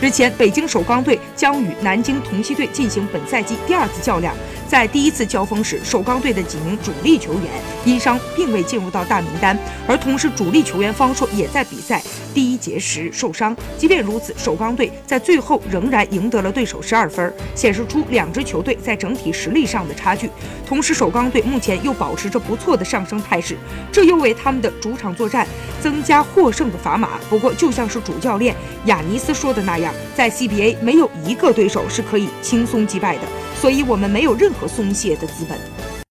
日前，北京首钢队将与南京同曦队进行本赛季第二次较量。在第一次交锋时，首钢队的几名主力球员因伤并未进入到大名单，而同时主力球员方硕也在比赛第一节时受伤。即便如此，首钢队在最后仍然赢得了对手十二分，显示出两支球队在整体实力上的差距。同时，首钢队目前又保持着不错的上升态势，这又为他们的主场作战增加获胜的砝码。不过，就像是主教练亚尼斯说的那样，在 CBA 没有一个对手是可以轻松击败的。所以我们没有任何松懈的资本。